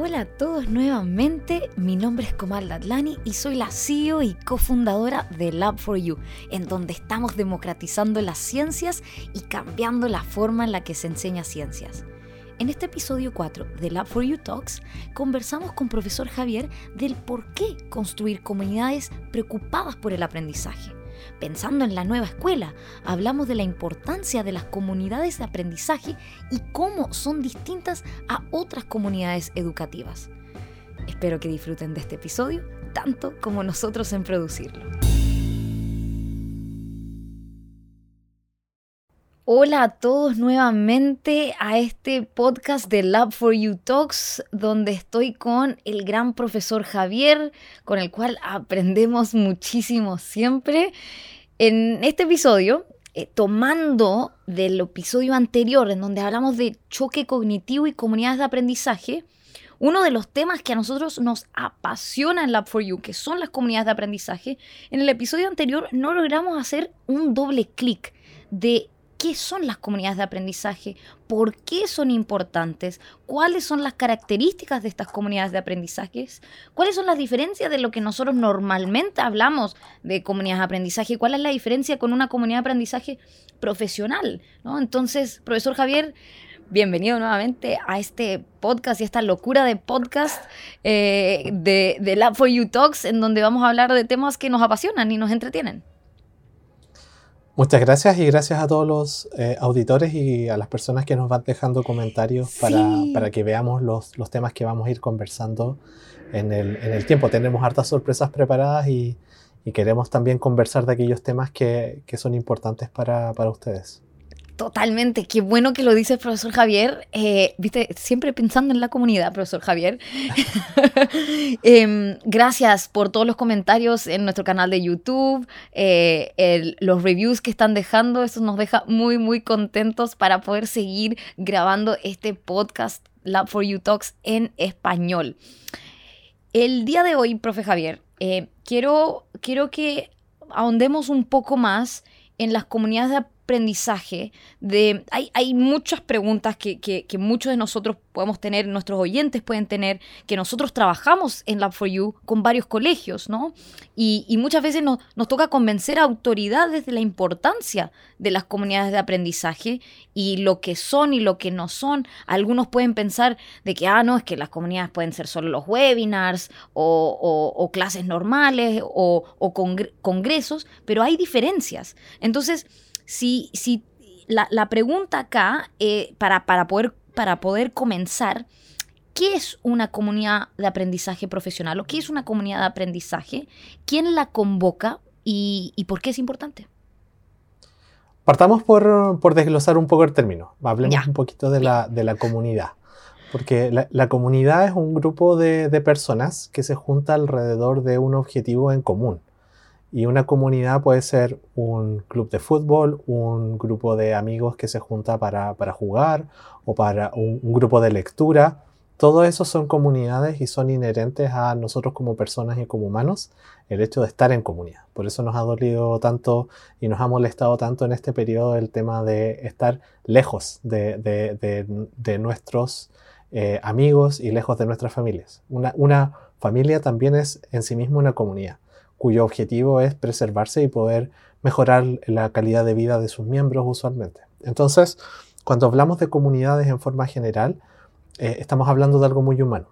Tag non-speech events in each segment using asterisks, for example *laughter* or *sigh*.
Hola a todos nuevamente, mi nombre es Komal Datlani y soy la CEO y cofundadora de Lab4U, en donde estamos democratizando las ciencias y cambiando la forma en la que se enseña ciencias. En este episodio 4 de Lab4U Talks conversamos con profesor Javier del por qué construir comunidades preocupadas por el aprendizaje. Pensando en la nueva escuela, hablamos de la importancia de las comunidades de aprendizaje y cómo son distintas a otras comunidades educativas. Espero que disfruten de este episodio tanto como nosotros en producirlo. Hola a todos nuevamente a este podcast de Lab for You Talks, donde estoy con el gran profesor Javier, con el cual aprendemos muchísimo siempre. En este episodio, eh, tomando del episodio anterior, en donde hablamos de choque cognitivo y comunidades de aprendizaje, uno de los temas que a nosotros nos apasiona en Lab for You, que son las comunidades de aprendizaje, en el episodio anterior no logramos hacer un doble clic de qué son las comunidades de aprendizaje, por qué son importantes, cuáles son las características de estas comunidades de aprendizaje, cuáles son las diferencias de lo que nosotros normalmente hablamos de comunidades de aprendizaje, cuál es la diferencia con una comunidad de aprendizaje profesional. Entonces, profesor Javier, bienvenido nuevamente a este podcast y esta locura de podcast eh, de, de Lab for You Talks, en donde vamos a hablar de temas que nos apasionan y nos entretienen. Muchas gracias y gracias a todos los eh, auditores y a las personas que nos van dejando comentarios para, que veamos los, temas que vamos a ir conversando en el, tiempo. Tenemos hartas sorpresas preparadas y, queremos también conversar de aquellos temas que, son importantes para ustedes. Totalmente, qué bueno que lo dice profesor Javier. Eh, viste, siempre pensando en la comunidad, profesor Javier. *laughs* Em, gracias por todos los comentarios en nuestro canal de YouTube, eh, los reviews que están dejando. Eso nos deja muy, muy contentos para poder seguir grabando este podcast Lab for You Talks en español. El día de hoy, profe Javier, eh, quiero, quiero que ahondemos un poco más en las comunidades de aprendizaje, de, hay, hay muchas preguntas que, que, muchos de nosotros podemos tener, nuestros oyentes pueden tener, que nosotros trabajamos en Lab4U con varios colegios, ¿no? Y, y muchas veces nos, nos, toca convencer a autoridades de la importancia de las comunidades de aprendizaje y lo que son y lo que no son. Algunos pueden pensar de que, ah, no, es que las comunidades pueden ser solo los webinars o, clases normales o congresos, pero hay diferencias. Entonces, si, si la, pregunta acá, eh, para, para, poder, para poder comenzar, ¿qué es una comunidad de aprendizaje profesional o qué es una comunidad de aprendizaje? ¿Quién la convoca y, por qué es importante? Partamos por, desglosar un poco el término. Hablemos un poquito de la, comunidad. Porque la, comunidad es un grupo de, de, personas que se junta alrededor de un objetivo en común. Y una comunidad puede ser un club de fútbol, un grupo de amigos que se junta para, jugar o para un, grupo de lectura. Todo eso son comunidades y son inherentes a nosotros como personas y como humanos el hecho de estar en comunidad. Por eso nos ha dolido tanto y nos ha molestado tanto en este periodo el tema de estar lejos de, nuestros eh, amigos y lejos de nuestras familias. Una, una familia también es en sí misma una comunidad cuyo objetivo es preservarse y poder mejorar la calidad de vida de sus miembros usualmente. Entonces, cuando hablamos de comunidades en forma general, eh, estamos hablando de algo muy humano.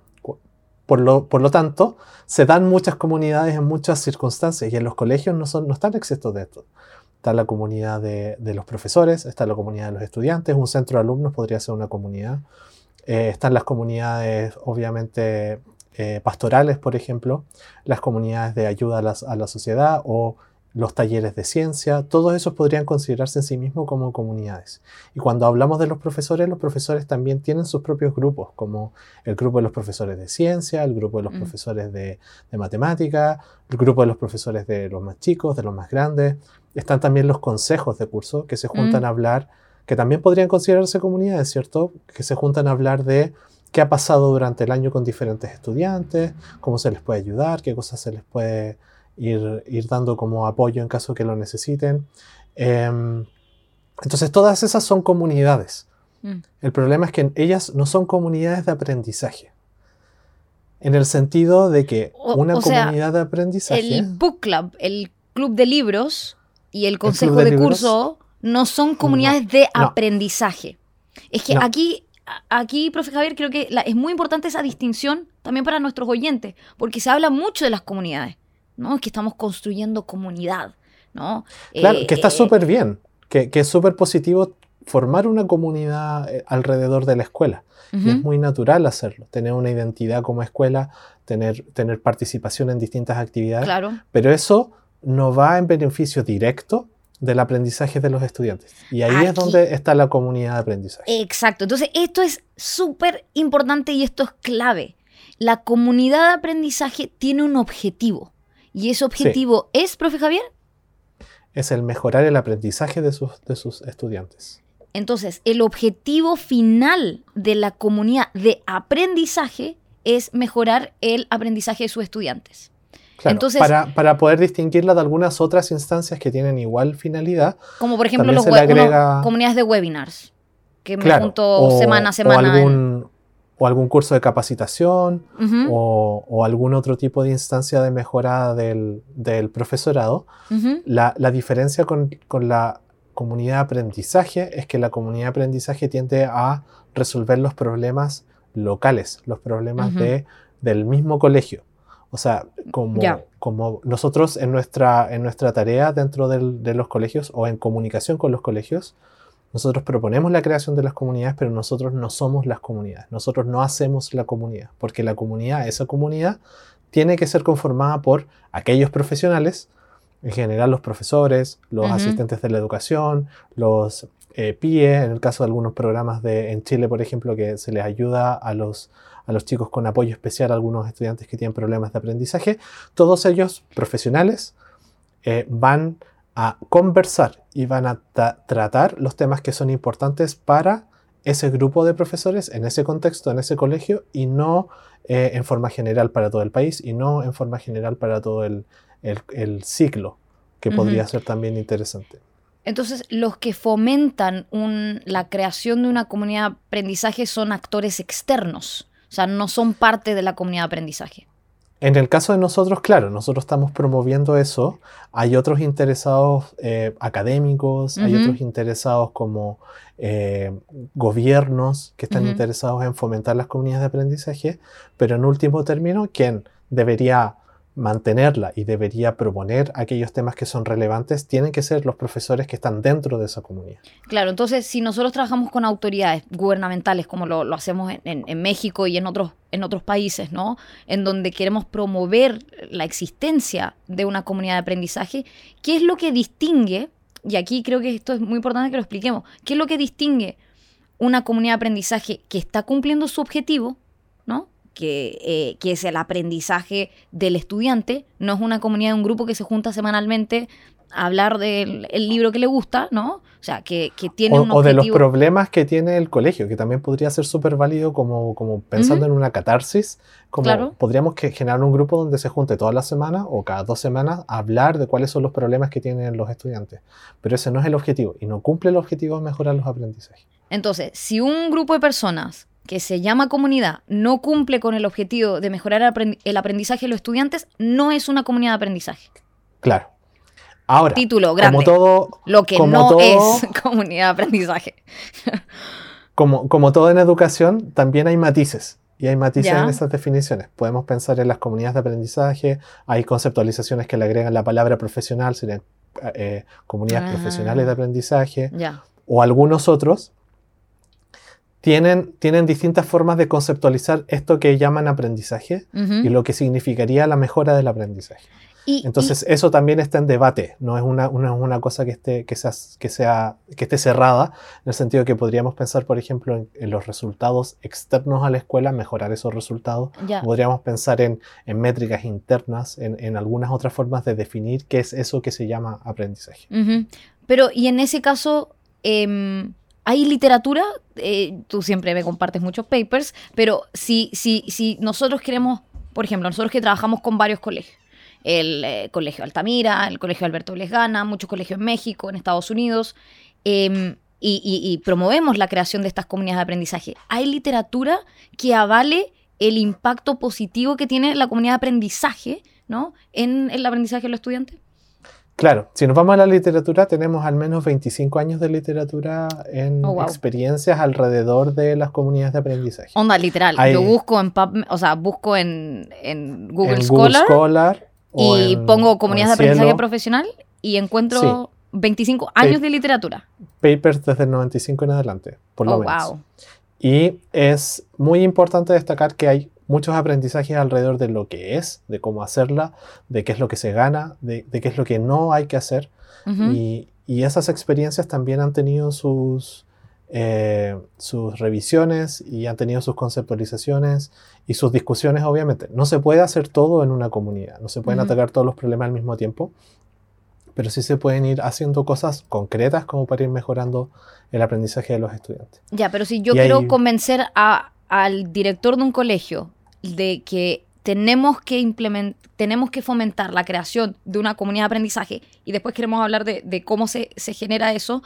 Por lo, por lo, tanto, se dan muchas comunidades en muchas circunstancias y en los colegios no, son, no están exentos de esto. Está la comunidad de, los profesores, está la comunidad de los estudiantes, un centro de alumnos podría ser una comunidad. Eh, están las comunidades, obviamente, eh, pastorales, por ejemplo, las comunidades de ayuda a la, sociedad o los talleres de ciencia, todos esos podrían considerarse en sí mismos como comunidades. Y cuando hablamos de los profesores, los profesores también tienen sus propios grupos, como el grupo de los profesores de ciencia, el grupo de los mm. profesores de, de, matemática, el grupo de los profesores de los más chicos, de los más grandes. Están también los consejos de curso que se juntan mm. a hablar, que también podrían considerarse comunidades, ¿cierto? Que se juntan a hablar de qué ha pasado durante el año con diferentes estudiantes, cómo se les puede ayudar, qué cosas se les puede ir, ir dando como apoyo en caso que lo necesiten. Em, entonces, todas esas son comunidades. Mm. El problema es que ellas no son comunidades de aprendizaje. En el sentido de que una comunidad de aprendizaje. El book club, el club de libros y el consejo de, curso no son comunidades de aprendizaje. Es que aquí, aquí, profe Javier, creo que es muy importante esa distinción también para nuestros oyentes, porque se habla mucho de las comunidades, ¿no? Es que estamos construyendo comunidad, ¿no? Claro, que está eh, súper bien, que, que es súper positivo formar una comunidad eh, alrededor de la escuela. Y es muy natural hacerlo, tener una identidad como escuela, tener, tener participación en distintas actividades. Claro. Pero eso no va en beneficio directo del aprendizaje de los estudiantes. Y ahí es donde está la comunidad de aprendizaje. Exacto. Entonces, esto es súper importante y esto es clave. La comunidad de aprendizaje tiene un objetivo. ¿Y ese objetivo es, profe Javier? Es el mejorar el aprendizaje de sus, de sus estudiantes. Entonces, el objetivo final de la comunidad de aprendizaje es mejorar el aprendizaje de sus estudiantes. Entonces, para, para, poder distinguirla de algunas otras instancias que tienen igual finalidad. Como por ejemplo los comunidades de webinars, que me junto semana a semana. O algún, o algún curso de capacitación o, algún otro tipo de instancia de mejora del, profesorado. la, la, diferencia con, con, la comunidad de aprendizaje es que la comunidad de aprendizaje tiende a resolver los problemas locales, los problemas de, del mismo colegio. O sea, como, como nosotros en nuestra, en nuestra tarea dentro de los colegios o en comunicación con los colegios, nosotros proponemos la creación de las comunidades, pero nosotros no somos las comunidades. Nosotros no hacemos la comunidad, porque la comunidad, esa comunidad, tiene que ser conformada por aquellos profesionales en general los profesores, los asistentes de la educación, los eh, PIE, en el caso de algunos programas de, en Chile, por ejemplo, que se les ayuda a los, a los chicos con apoyo especial, a algunos estudiantes que tienen problemas de aprendizaje, todos ellos profesionales eh, van a conversar y van a tratar los temas que son importantes para ese grupo de profesores en ese contexto, en ese colegio, y no eh, en forma general para todo el país y no en forma general para todo el, el, ciclo, que podría ser también interesante. Entonces, los que fomentan la creación de una comunidad de aprendizaje son actores externos, o sea, no son parte de la comunidad de aprendizaje. En el caso de nosotros, claro, nosotros estamos promoviendo eso. Hay otros interesados eh, académicos, hay otros interesados como eh, gobiernos que están interesados en fomentar las comunidades de aprendizaje, pero en último término, quien debería mantenerla y debería proponer aquellos temas que son relevantes, tienen que ser los profesores que están dentro de esa comunidad. Claro, entonces si nosotros trabajamos con autoridades gubernamentales, como lo, hacemos en, México y en otros, en otros países, ¿no? En donde queremos promover la existencia de una comunidad de aprendizaje, ¿qué es lo que distingue? Y aquí creo que esto es muy importante que lo expliquemos. ¿Qué es lo que distingue una comunidad de aprendizaje que está cumpliendo su objetivo, ¿no? Eh, que, es el aprendizaje del estudiante, no es una comunidad, un grupo que se junta semanalmente a hablar del libro que le gusta, ¿no? O sea, que, tiene o, un objetivo. O de los problemas que tiene el colegio, que también podría ser súper válido como, como pensando en una catarsis, como podríamos que generar un grupo donde se junte todas las semanas o cada dos semanas a hablar de cuáles son los problemas que tienen los estudiantes. Pero ese no es el objetivo y no cumple el objetivo de mejorar los aprendizajes. Entonces, si un grupo de personas que se llama comunidad no cumple con el objetivo de mejorar el aprendizaje de los estudiantes, no es una comunidad de aprendizaje. Claro. Ahora, título grande. Como todo, lo que no es *laughs* comunidad de aprendizaje. como, como todo en educación, también hay matices. Y hay matices en esas definiciones. Podemos pensar en las comunidades de aprendizaje, hay conceptualizaciones que le agregan la palabra profesional, serían eh, comunidades ah. profesionales de aprendizaje, o algunos otros tienen, tienen distintas formas de conceptualizar esto que llaman aprendizaje y lo que significaría la mejora del aprendizaje. Entonces, eso también está en debate, no es una, una, cosa que esté, que, sea, que, sea, que esté cerrada, en el sentido que podríamos pensar, por ejemplo, en, los resultados externos a la escuela, mejorar esos resultados. Podríamos pensar en, en métricas internas, en, en, algunas otras formas de definir qué es eso que se llama aprendizaje. Pero, y en ese caso, em, hay literatura, eh, tú siempre me compartes muchos papers, pero si, si, si nosotros queremos, por ejemplo, nosotros que trabajamos con varios colegios, el eh, Colegio Altamira, el Colegio Alberto Lesgana, muchos colegios en México, en Estados Unidos, em, y, promovemos la creación de estas comunidades de aprendizaje. ¿Hay literatura que avale el impacto positivo que tiene la comunidad de aprendizaje ¿no? en el aprendizaje de los estudiantes? Claro, si nos vamos a la literatura, tenemos al menos 25 años de literatura en oh, experiencias alrededor de las comunidades de aprendizaje. Onda, literal. Yo busco en o sea, busco en, Google, Scholar, y pongo comunidades de aprendizaje profesional y encuentro 25 años de literatura. Papers desde el 95 en adelante, por lo oh, menos. Wow. Y es muy importante destacar que hay muchos aprendizajes alrededor de lo que es, de cómo hacerla, de qué es lo que se gana, de, qué es lo que no hay que hacer. y, esas experiencias también han tenido sus, eh, sus revisiones y han tenido sus conceptualizaciones y sus discusiones, obviamente. No se puede hacer todo en una comunidad, no se pueden atacar todos los problemas al mismo tiempo, pero sí se pueden ir haciendo cosas concretas como para ir mejorando el aprendizaje de los estudiantes. Ya, pero si yo quiero convencer a, al director de un colegio de que tenemos que implementar, tenemos que fomentar la creación de una comunidad de aprendizaje y después queremos hablar de, cómo se, genera eso,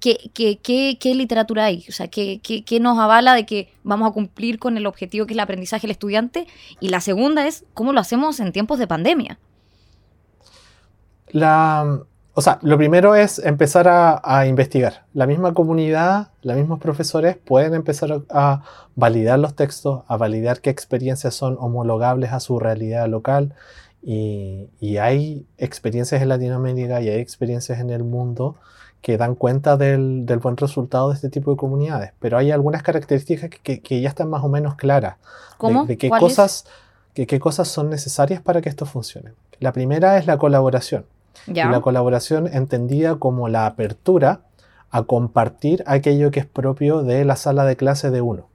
¿qué, qué, literatura hay? O sea, ¿qué, ¿qué, nos avala de que vamos a cumplir con el objetivo que es el aprendizaje del estudiante? Y la segunda es, ¿cómo lo hacemos en tiempos de pandemia? La, o sea, lo primero es empezar a, investigar. La misma comunidad, los mismos profesores pueden empezar a, validar los textos, a validar qué experiencias son homologables a su realidad local. Y, hay experiencias en Latinoamérica y hay experiencias en el mundo que dan cuenta del, buen resultado de este tipo de comunidades. Pero hay algunas características que, ya están más o menos claras. ¿Cómo? De, qué, cosas, qué cosas son necesarias para que esto funcione. La primera es la colaboración. Y la colaboración entendida como la apertura a compartir aquello que es propio de la sala de clase de uno.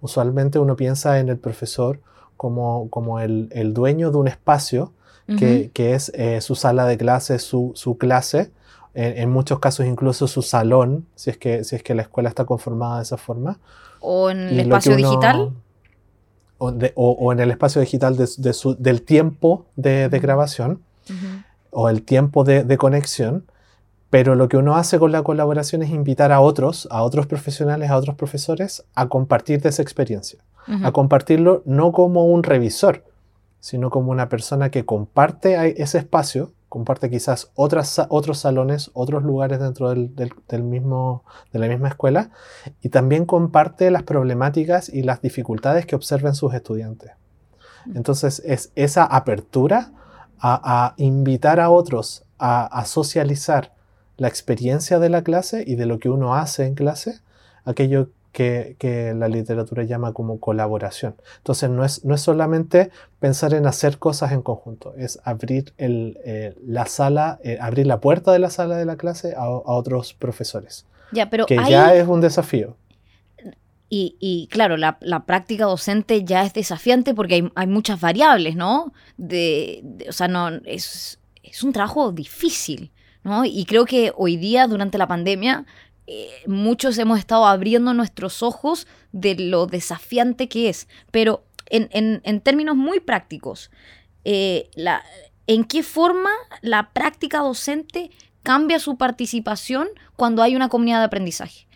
Usualmente uno piensa en el profesor como, como el, el dueño de un espacio que, que, es eh, su sala de clase, su, su clase, en, muchos casos incluso su salón, si es, que, si es que la escuela está conformada de esa forma. ¿O en el espacio digital? O, o, en el espacio digital de, de su, del tiempo de, de grabación o el tiempo de, conexión, pero lo que uno hace con la colaboración es invitar a otros, a otros profesionales, a otros profesores, a compartir de esa experiencia, a compartirlo no como un revisor, sino como una persona que comparte ese espacio, comparte quizás otras, otros salones, otros lugares dentro del, mismo, de la misma escuela, y también comparte las problemáticas y las dificultades que observen sus estudiantes. Entonces es esa apertura a, invitar a otros a, socializar la experiencia de la clase y de lo que uno hace en clase, aquello que, la literatura llama como colaboración. Entonces no es, no es solamente pensar en hacer cosas en conjunto, es abrir eh, la sala, eh, abrir la puerta de la sala de la clase a, otros profesores. Ya, pero que ya es un desafío. Y, claro, la, práctica docente ya es desafiante porque hay, muchas variables, ¿no? De, o sea, no, es, un trabajo difícil, ¿no? Y creo que hoy día, durante la pandemia, eh, muchos hemos estado abriendo nuestros ojos de lo desafiante que es. Pero en, términos muy prácticos, eh, la, ¿en qué forma la práctica docente cambia su participación cuando hay una comunidad de aprendizaje?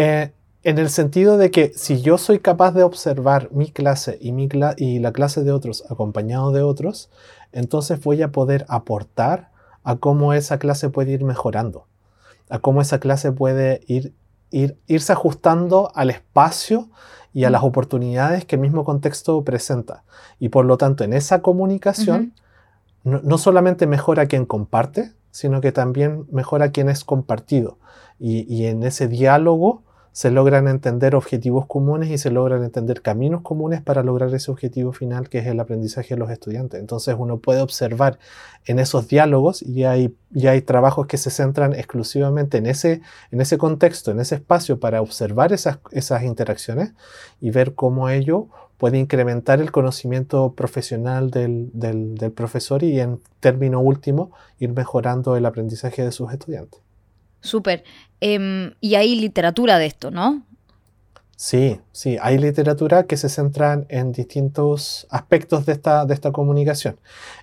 Eh, en el sentido de que si yo soy capaz de observar mi clase y, mi y la clase de otros acompañado de otros, entonces voy a poder aportar a cómo esa clase puede ir mejorando, a cómo esa clase puede ir, irse ajustando al espacio y a las oportunidades que el mismo contexto presenta. Y por lo tanto, en esa comunicación, no, solamente mejora quien comparte, sino que también mejora quien es compartido. y en ese diálogo se logran entender objetivos comunes y se logran entender caminos comunes para lograr ese objetivo final que es el aprendizaje de los estudiantes. Entonces uno puede observar en esos diálogos y hay, hay trabajos que se centran exclusivamente en ese, en ese contexto, en ese espacio para observar esas, esas interacciones y ver cómo ello puede incrementar el conocimiento profesional del, del profesor y en término último ir mejorando el aprendizaje de sus estudiantes. Súper. Em, y hay literatura de esto, ¿no? Sí, sí, hay literatura que se centra en distintos aspectos de esta, de esta comunicación.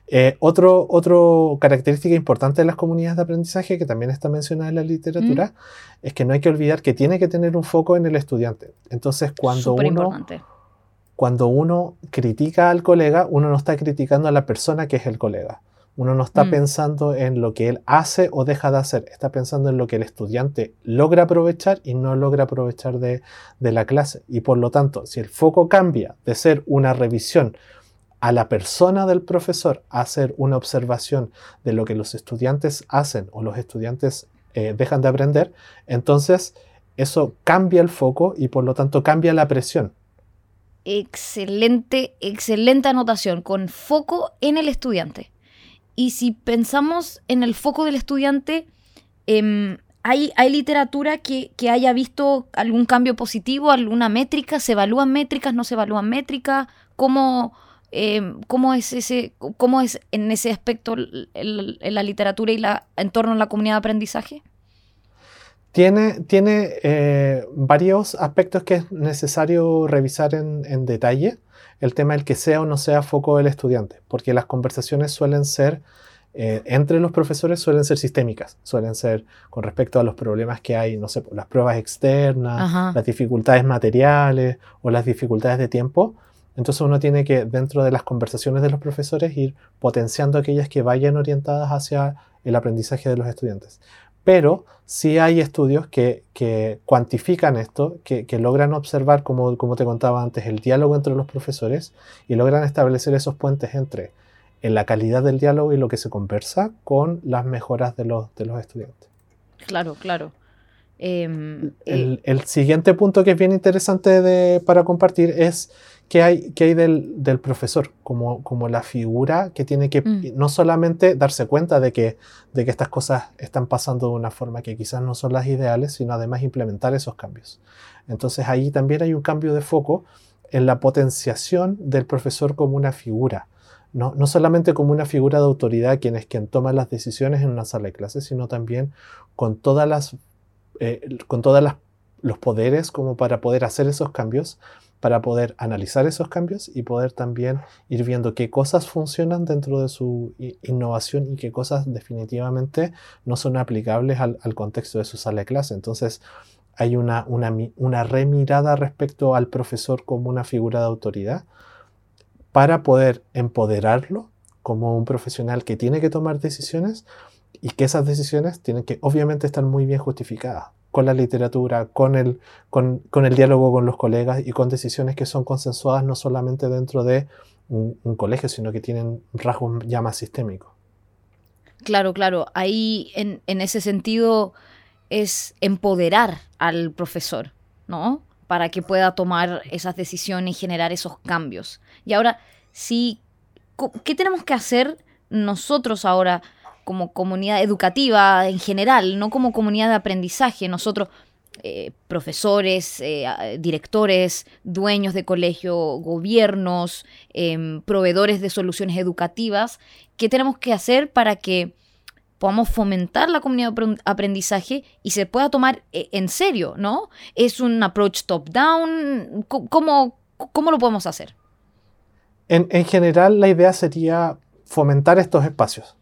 Eh, otro, otro característica importante de las comunidades de aprendizaje, que también está mencionada en la literatura, es que no hay que olvidar que tiene que tener un foco en el estudiante. Entonces, cuando uno, cuando uno critica al colega, uno no está criticando a la persona que es el colega. Uno no está mm. pensando en lo que él hace o deja de hacer, está pensando en lo que el estudiante logra aprovechar y no logra aprovechar de, la clase. Y por lo tanto, si el foco cambia de ser una revisión a la persona del profesor a hacer una observación de lo que los estudiantes hacen o los estudiantes eh, dejan de aprender, entonces eso cambia el foco y por lo tanto cambia la presión. Excelente, excelente anotación, con foco en el estudiante. Y si pensamos en el foco del estudiante, em, ¿hay, ¿hay, literatura que, haya visto algún cambio positivo, alguna métrica? ¿Se evalúan métricas? ¿No se evalúan métricas? ¿Cómo, em, cómo es, ese, cómo es en ese aspecto la literatura y la, en torno a la comunidad de aprendizaje? Tiene, tiene eh, varios aspectos que es necesario revisar en detalle el tema del que sea o no sea foco del estudiante, porque las conversaciones suelen ser, eh, entre los profesores suelen ser sistémicas, suelen ser con respecto a los problemas que hay, no sé, las pruebas externas, las dificultades materiales o las dificultades de tiempo. Entonces uno tiene que, dentro de las conversaciones de los profesores, ir potenciando aquellas que vayan orientadas hacia el aprendizaje de los estudiantes. Pero sí hay estudios que, cuantifican esto, que, logran observar, como, como, te contaba antes, el diálogo entre los profesores y logran establecer esos puentes entre en la calidad del diálogo y lo que se conversa con las mejoras de los, de los estudiantes. Claro, claro. Em, eh, el, siguiente punto que es bien interesante para compartir es ¿Qué hay, hay del, profesor como, como, la figura que tiene que mm. no solamente darse cuenta de que, de que estas cosas están pasando de una forma que quizás no son las ideales, sino además implementar esos cambios? Entonces ahí también hay un cambio de foco en la potenciación del profesor como una figura. No, no, solamente como una figura de autoridad, quien es quien toma las decisiones en una sala de clases, sino también con todas las, eh, con todas las, los poderes como para poder hacer esos cambios para poder analizar esos cambios y poder también ir viendo qué cosas funcionan dentro de su innovación y qué cosas definitivamente no son aplicables al, contexto de su sala de clase. Entonces, hay una, una, remirada respecto al profesor como una figura de autoridad para poder empoderarlo como un profesional que tiene que tomar decisiones y que esas decisiones tienen que obviamente estar muy bien justificadas con la literatura, con el, con, el diálogo con los colegas y con decisiones que son consensuadas no solamente dentro de un, colegio, sino que tienen rasgos ya más sistémicos. Claro, claro. Ahí en, ese sentido es empoderar al profesor, ¿no? Para que pueda tomar esas decisiones y generar esos cambios. Y ahora, sí, ¿qué tenemos que hacer nosotros ahora como comunidad educativa en general, no como comunidad de aprendizaje. Nosotros, eh, profesores, eh, directores, dueños de colegio, gobiernos, em, proveedores de soluciones educativas, ¿qué tenemos que hacer para que podamos fomentar la comunidad de aprendizaje y se pueda tomar eh, en serio, ¿no? ¿Es un approach top-down? ¿Cómo, ¿Cómo, lo podemos hacer? En, en general, la idea sería fomentar estos espacios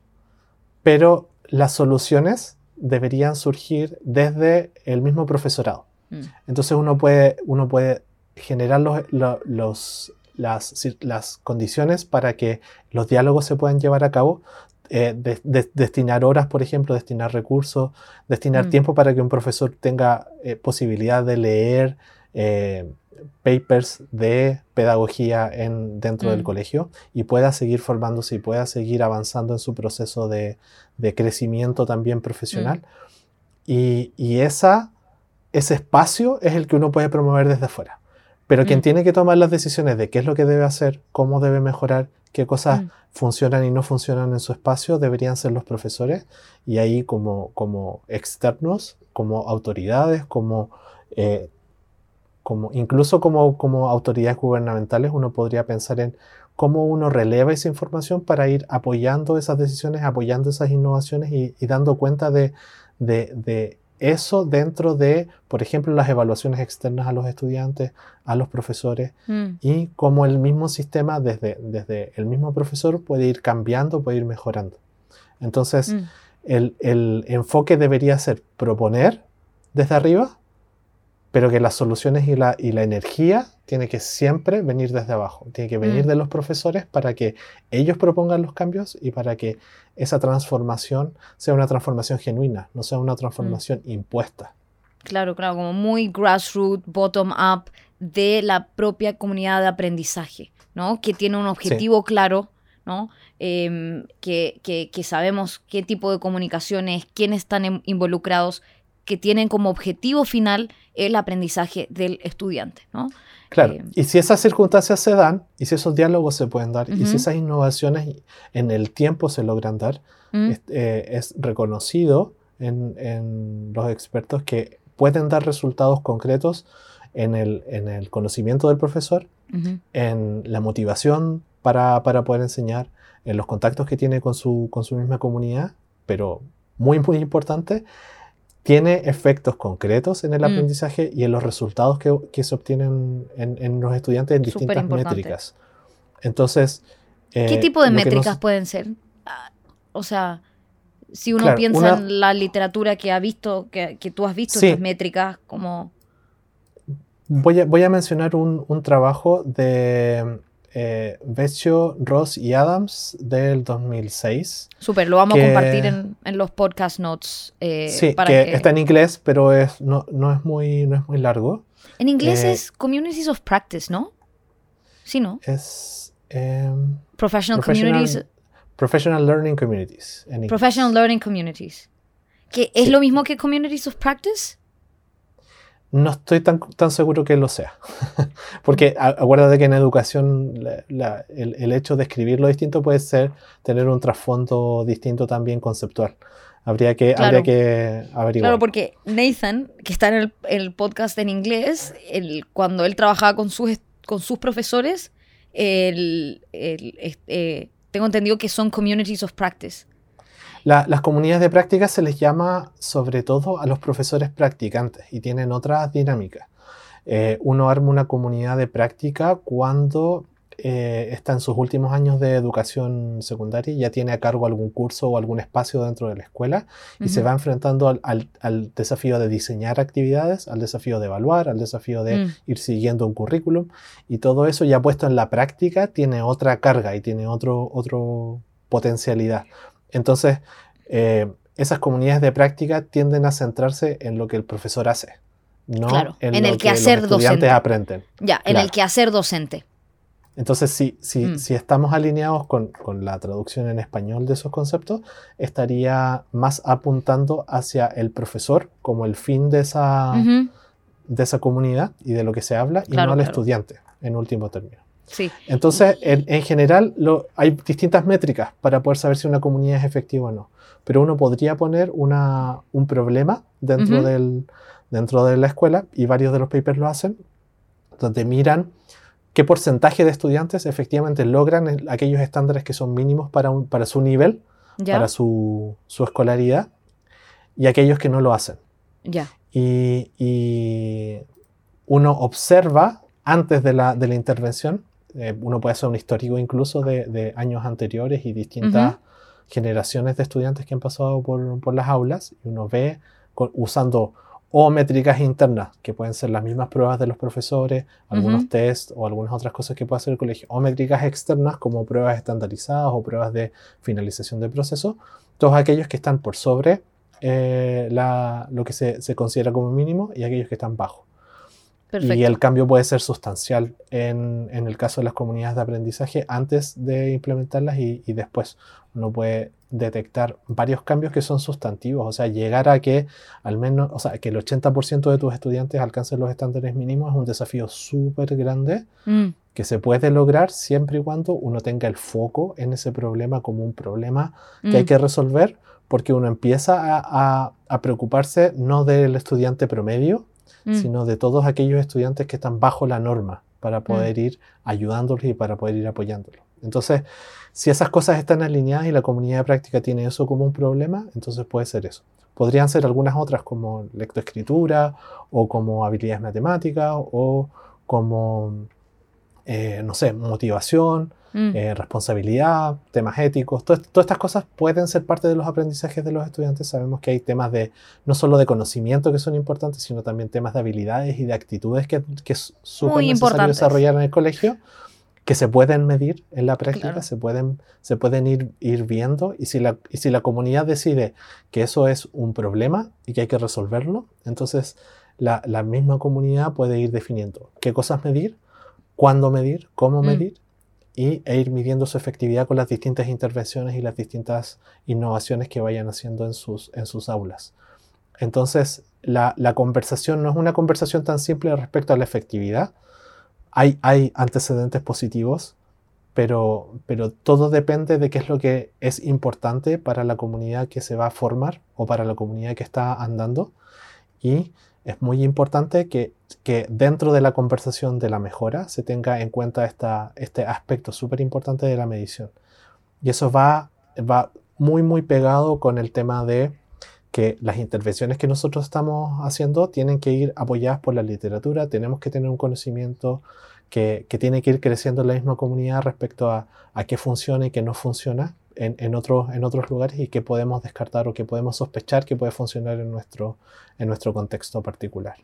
pero las soluciones deberían surgir desde el mismo profesorado. Mm. Entonces uno puede, uno puede generar los, las, condiciones para que los diálogos se puedan llevar a cabo, eh, destinar horas, por ejemplo, destinar recursos, destinar mm. tiempo para que un profesor tenga eh, posibilidad de leer eh, papers de pedagogía en, dentro del mm. colegio y pueda seguir formándose y pueda seguir avanzando en su proceso de, crecimiento también profesional. Mm. Y, esa, ese espacio es el que uno puede promover desde afuera. Pero quien mm. tiene que tomar las decisiones de qué es lo que debe hacer, cómo debe mejorar, qué cosas funcionan y no funcionan en su espacio, deberían ser los profesores. Y ahí como, como externos, como autoridades, como eh, como, incluso como, como autoridades gubernamentales, uno podría pensar en cómo uno releva esa información para ir apoyando esas decisiones, apoyando esas innovaciones y, dando cuenta de, eso dentro de, por ejemplo, las evaluaciones externas a los estudiantes, a los profesores, Mm, y cómo el mismo sistema, desde, desde el mismo profesor, puede ir cambiando, puede ir mejorando. Entonces, mm, el, el enfoque debería ser proponer desde arriba, pero que las soluciones y la, y la energía tiene que siempre venir desde abajo, tiene que venir Mm. de los profesores para que ellos propongan los cambios y para que esa transformación sea una transformación genuina, no sea una transformación impuesta. Claro, claro, como muy grassroots, bottom up de la propia comunidad de aprendizaje, ¿no? Que tiene un objetivo claro, ¿no? Em, que, que- que sabemos qué tipo de comunicaciones, quiénes están involucrados, que tienen como objetivo final el aprendizaje del estudiante, ¿no? Claro, Eh, y si esas circunstancias se dan, y si esos diálogos se pueden dar, y si esas innovaciones en el tiempo se logran dar, es, eh, es reconocido en, en los expertos que pueden dar resultados concretos en el, en el conocimiento del profesor, en la motivación para, para poder enseñar, en los contactos que tiene con su, con su misma comunidad, pero muy, muy importante, tiene efectos concretos en el Mm. aprendizaje y en los resultados que, que se obtienen en, en los estudiantes en distintas métricas. Entonces... ¿Qué eh, tipo de nos- métricas pueden ser? Ah, O sea, si uno Claro, piensa una- en la literatura que ha visto, que, que tú has visto Sí. estas métricas, como... Voy a, voy a mencionar un, un trabajo de eh, Vecchio, Ross y Adams del 2006. Súper, lo vamos que- a compartir en, en los podcast notes. eh, sí, para que, que- está en inglés, pero es, no, no, es muy, no es muy largo. En inglés eh, es Communities of Practice, ¿no? Sí, ¿no? Es em, Professional, Professional, Communities, Professional Learning Communities. En. Professional Learning Communities. ¿Que ¿Es Sí. lo mismo que Communities of Practice? No estoy tan, tan seguro que lo sea. *laughs* Porque acuérdate que en educación la- la- el, el hecho de escribirlo distinto puede ser tener un trasfondo distinto también conceptual. Habría que, Claro. habría que averiguar. Claro, porque Nathan, que está en el, el podcast en inglés, él- cuando él trabajaba con sus, con sus profesores, él- él, este, tengo entendido que son Communities of Practice. La- las comunidades de práctica se les llama sobre todo a los profesores practicantes y tienen otras dinámicas. Eh, uno arma una comunidad de práctica cuando eh, está en sus últimos años de educación secundaria y ya tiene a cargo algún curso o algún espacio dentro de la escuela y se va enfrentando al, al- al desafío de diseñar actividades, al desafío de evaluar, al desafío de Mm. ir siguiendo un currículum y todo eso ya puesto en la práctica tiene otra carga y tiene otro, otro potencialidad. Entonces, eh, esas comunidades de práctica tienden a centrarse en lo que el profesor hace, no Claro, en, en lo el que quehacer los estudiantes docente. aprenden. Ya, en Claro. el quehacer docente. Entonces, si, si, Mm. si estamos alineados con, con la traducción en español de esos conceptos, estaría más apuntando hacia el profesor como el fin de esa, de esa comunidad y de lo que se habla, y no al estudiante, en último término. Sí. Entonces, en, en general, lo- hay distintas métricas para poder saber si una comunidad es efectiva o no. Pero uno podría poner una, un problema dentro, Ujú. del, dentro de la escuela, y varios de los papers lo hacen, donde miran qué porcentaje de estudiantes efectivamente logran el- aquellos estándares que son mínimos para, un- para su nivel, Ya. para su, su escolaridad, y aquellos que no lo hacen. Ya. Y, y uno observa antes de la, de la intervención, eh, uno puede hacer un histórico incluso de, de años anteriores y distintas generaciones de estudiantes que han pasado por, por las aulas, y uno ve con- usando o métricas internas, que pueden ser las mismas pruebas de los profesores, algunos Ujú. test o algunas otras cosas que puede hacer el colegio, o métricas externas como pruebas estandarizadas o pruebas de finalización de proceso, todos aquellos que están por sobre eh, la- lo que se, se considera como mínimo y aquellos que están bajo. Perfecto. Y el cambio puede ser sustancial en, en el caso de las comunidades de aprendizaje antes de implementarlas y, y después. Uno puede detectar varios cambios que son sustantivos, o sea, llegar a que al menos, o sea, que el 80% de tus estudiantes alcancen los estándares mínimos es un desafío súper grande Mm, que se puede lograr siempre y cuando uno tenga el foco en ese problema como un problema que hay mm, que resolver porque uno empieza a, a- a preocuparse no del estudiante promedio, mm. sino de todos aquellos estudiantes que están bajo la norma para poder ir ayudándolos y para poder ir apoyándolos. Entonces, si esas cosas están alineadas y la comunidad de práctica tiene eso como un problema, entonces puede ser eso. Podrían ser algunas otras como lectoescritura o como habilidades matemáticas o como, eh, no sé, motivación, mm. eh, responsabilidad, temas éticos. todas estas cosas pueden ser parte de los aprendizajes de los estudiantes. Sabemos que hay temas de, no solo de conocimiento que son importantes, sino también temas de habilidades y de actitudes que, que es súper necesario desarrollar en el colegio que se pueden medir en la práctica, se pueden, se pueden ir, ir viendo y si, la, y si la comunidad decide que eso es un problema y que hay que resolverlo, entonces la, la misma comunidad puede ir definiendo qué cosas medir, cuándo medir, cómo mm. medir y, e ir midiendo su efectividad con las distintas intervenciones y las distintas innovaciones que vayan haciendo en sus, en sus aulas. Entonces, la, la conversación no es una conversación tan simple respecto a la efectividad, hay, hay antecedentes positivos, pero, pero todo depende de qué es lo que es importante para la comunidad que se va a formar o para la comunidad que está andando. Y es muy importante que, que dentro de la conversación de la mejora se tenga en cuenta esta, este aspecto súper importante de la medición. Y eso va, va muy, muy pegado con el tema de que las intervenciones que nosotros estamos haciendo tienen que ir apoyadas por la literatura, tenemos que tener un conocimiento que, que tiene que ir creciendo en la misma comunidad respecto a, a qué funciona y qué no funciona en, en, otros, en otros lugares y qué podemos descartar o qué podemos sospechar que puede funcionar en nuestro, en nuestro contexto particular.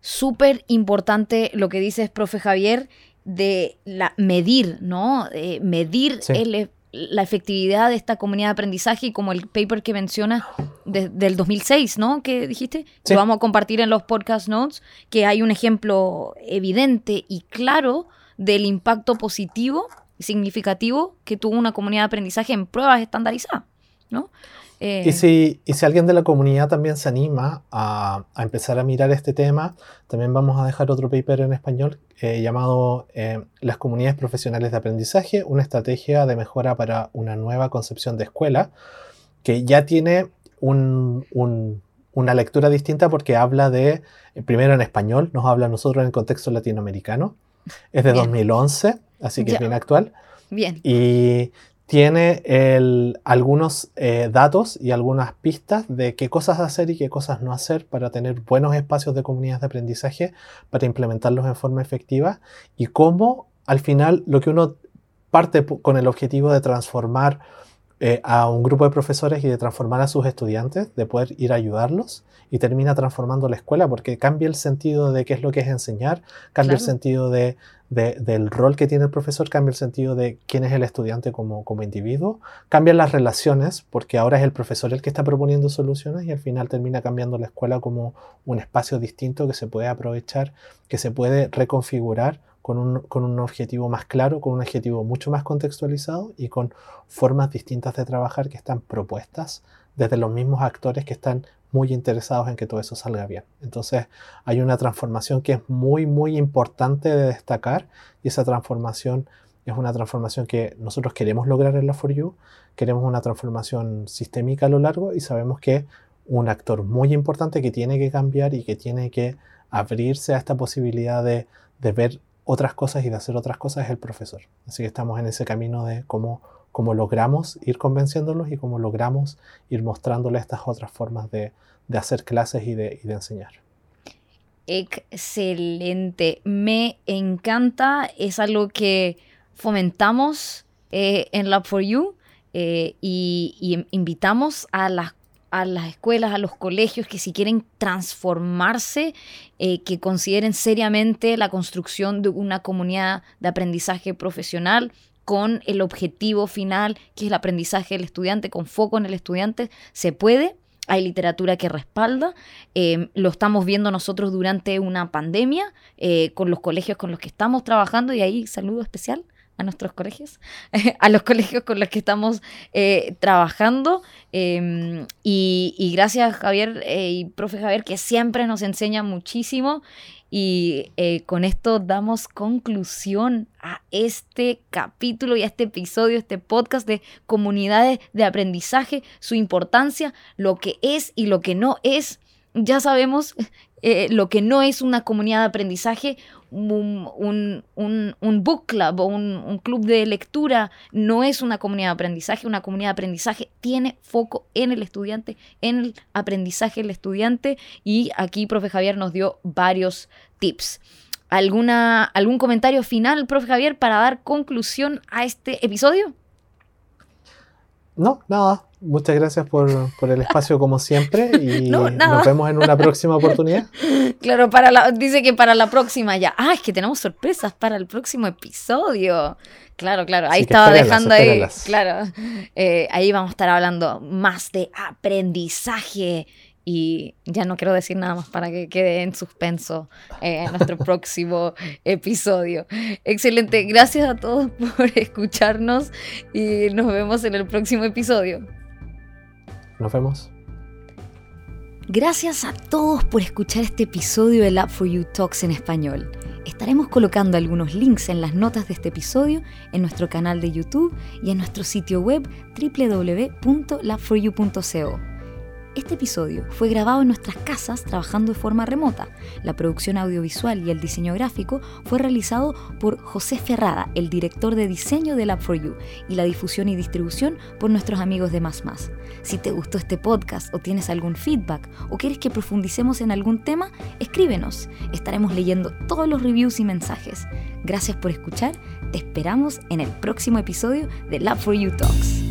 Súper importante lo que dices, profe Javier, de la, medir, ¿no? medir el, la efectividad de esta comunidad de aprendizaje y como el paper que menciona del 2006, ¿no? Que dijiste, lo vamos a compartir en los podcast notes, que hay un ejemplo evidente y claro del impacto positivo y significativo que tuvo una comunidad de aprendizaje en pruebas estandarizadas, ¿no? Eh, y, si, y si alguien de la comunidad también se anima a, a, empezar a mirar este tema, también vamos a dejar otro paper en español eh, llamado eh, Las comunidades profesionales de aprendizaje, una estrategia de mejora para una nueva concepción de escuela, que ya tiene un, un, una lectura distinta porque habla de, primero en español, nos habla a nosotros en el contexto latinoamericano, es de 2011, así que es bien actual. Bien. Y tiene el, algunos eh, datos y algunas pistas de qué cosas hacer y qué cosas no hacer para tener buenos espacios de comunidades de aprendizaje, para implementarlos en forma efectiva y cómo al final lo que uno parte con el objetivo de transformar eh, a un grupo de profesores y de transformar a sus estudiantes, de poder ir a ayudarlos y termina transformando la escuela porque cambia el sentido de qué es lo que es enseñar, cambia el sentido de, del rol que tiene el profesor, cambia el sentido de quién es el estudiante como, como individuo, cambian las relaciones porque ahora es el profesor el que está proponiendo soluciones y al final termina cambiando la escuela como un espacio distinto que se puede aprovechar, que se puede reconfigurar con un, objetivo más claro, con un objetivo mucho más contextualizado y con formas distintas de trabajar que están propuestas desde los mismos actores que están muy interesados en que todo eso salga bien. Entonces hay una transformación que es muy, muy importante de destacar y esa transformación es una transformación que nosotros queremos lograr en la For You, queremos una transformación sistémica a lo largo y sabemos que un actor muy importante que tiene que cambiar y que tiene que abrirse a esta posibilidad de, de ver otras cosas y de hacer otras cosas es el profesor. Así que estamos en ese camino de cómo, cómo logramos ir convenciéndolos y cómo logramos ir mostrándoles estas otras formas de, de hacer clases y de, y de, enseñar. Excelente, me encanta, es algo que fomentamos eh, en Lab for You eh, y invitamos a las a las escuelas, a los colegios que si quieren transformarse, eh, que consideren seriamente la construcción de una comunidad de aprendizaje profesional con el objetivo final, que es el aprendizaje del estudiante, con foco en el estudiante, se puede. Hay literatura que respalda. Em, lo estamos viendo nosotros durante una pandemia eh, con los colegios con los que estamos trabajando y ahí saludo especial a nuestros colegios, *laughs* a los colegios con los que estamos eh, trabajando. Em, y, gracias Javier eh, y profe Javier, que siempre nos enseña muchísimo. Y eh, con esto damos conclusión a este capítulo y a este episodio, este podcast de comunidades de aprendizaje, su importancia, lo que es y lo que no es. Ya sabemos *laughs* lo que no es una comunidad de aprendizaje, un, book club o un, club de lectura no es una comunidad de aprendizaje. Una comunidad de aprendizaje tiene foco en el estudiante, en el aprendizaje del estudiante. Y aquí, profe Javier nos dio varios tips. ¿Alguna, ¿Algún comentario final, profe Javier, para dar conclusión a este episodio? No, nada. Muchas gracias por, el espacio como siempre *laughs* y nos vemos en una próxima *laughs* oportunidad. Claro, para la, dice que para la próxima ya. Ah, es que tenemos sorpresas para el próximo episodio. Claro, claro, ahí estaba dejando ahí. Claro, eh, ahí vamos a estar hablando más de aprendizaje y ya no quiero decir nada más para que quede en suspenso eh, nuestro *laughs* próximo episodio. Excelente, gracias a todos por escucharnos y nos vemos en el próximo episodio. Nos vemos. Gracias a todos por escuchar este episodio de Lab for You Talks en español. Estaremos colocando algunos links en las notas de este episodio en nuestro canal de YouTube y en nuestro sitio web www.labforyou.co. Este episodio fue grabado en nuestras casas trabajando de forma remota. La producción audiovisual y el diseño gráfico fue realizado por José Ferrada, el director de diseño de Lab4U, y la difusión y distribución por nuestros amigos de Más Más. Si te gustó este podcast o tienes algún feedback o quieres que profundicemos en algún tema, escríbenos. Estaremos leyendo todos los reviews y mensajes. Gracias por escuchar. Te esperamos en el próximo episodio de Lab4U Talks.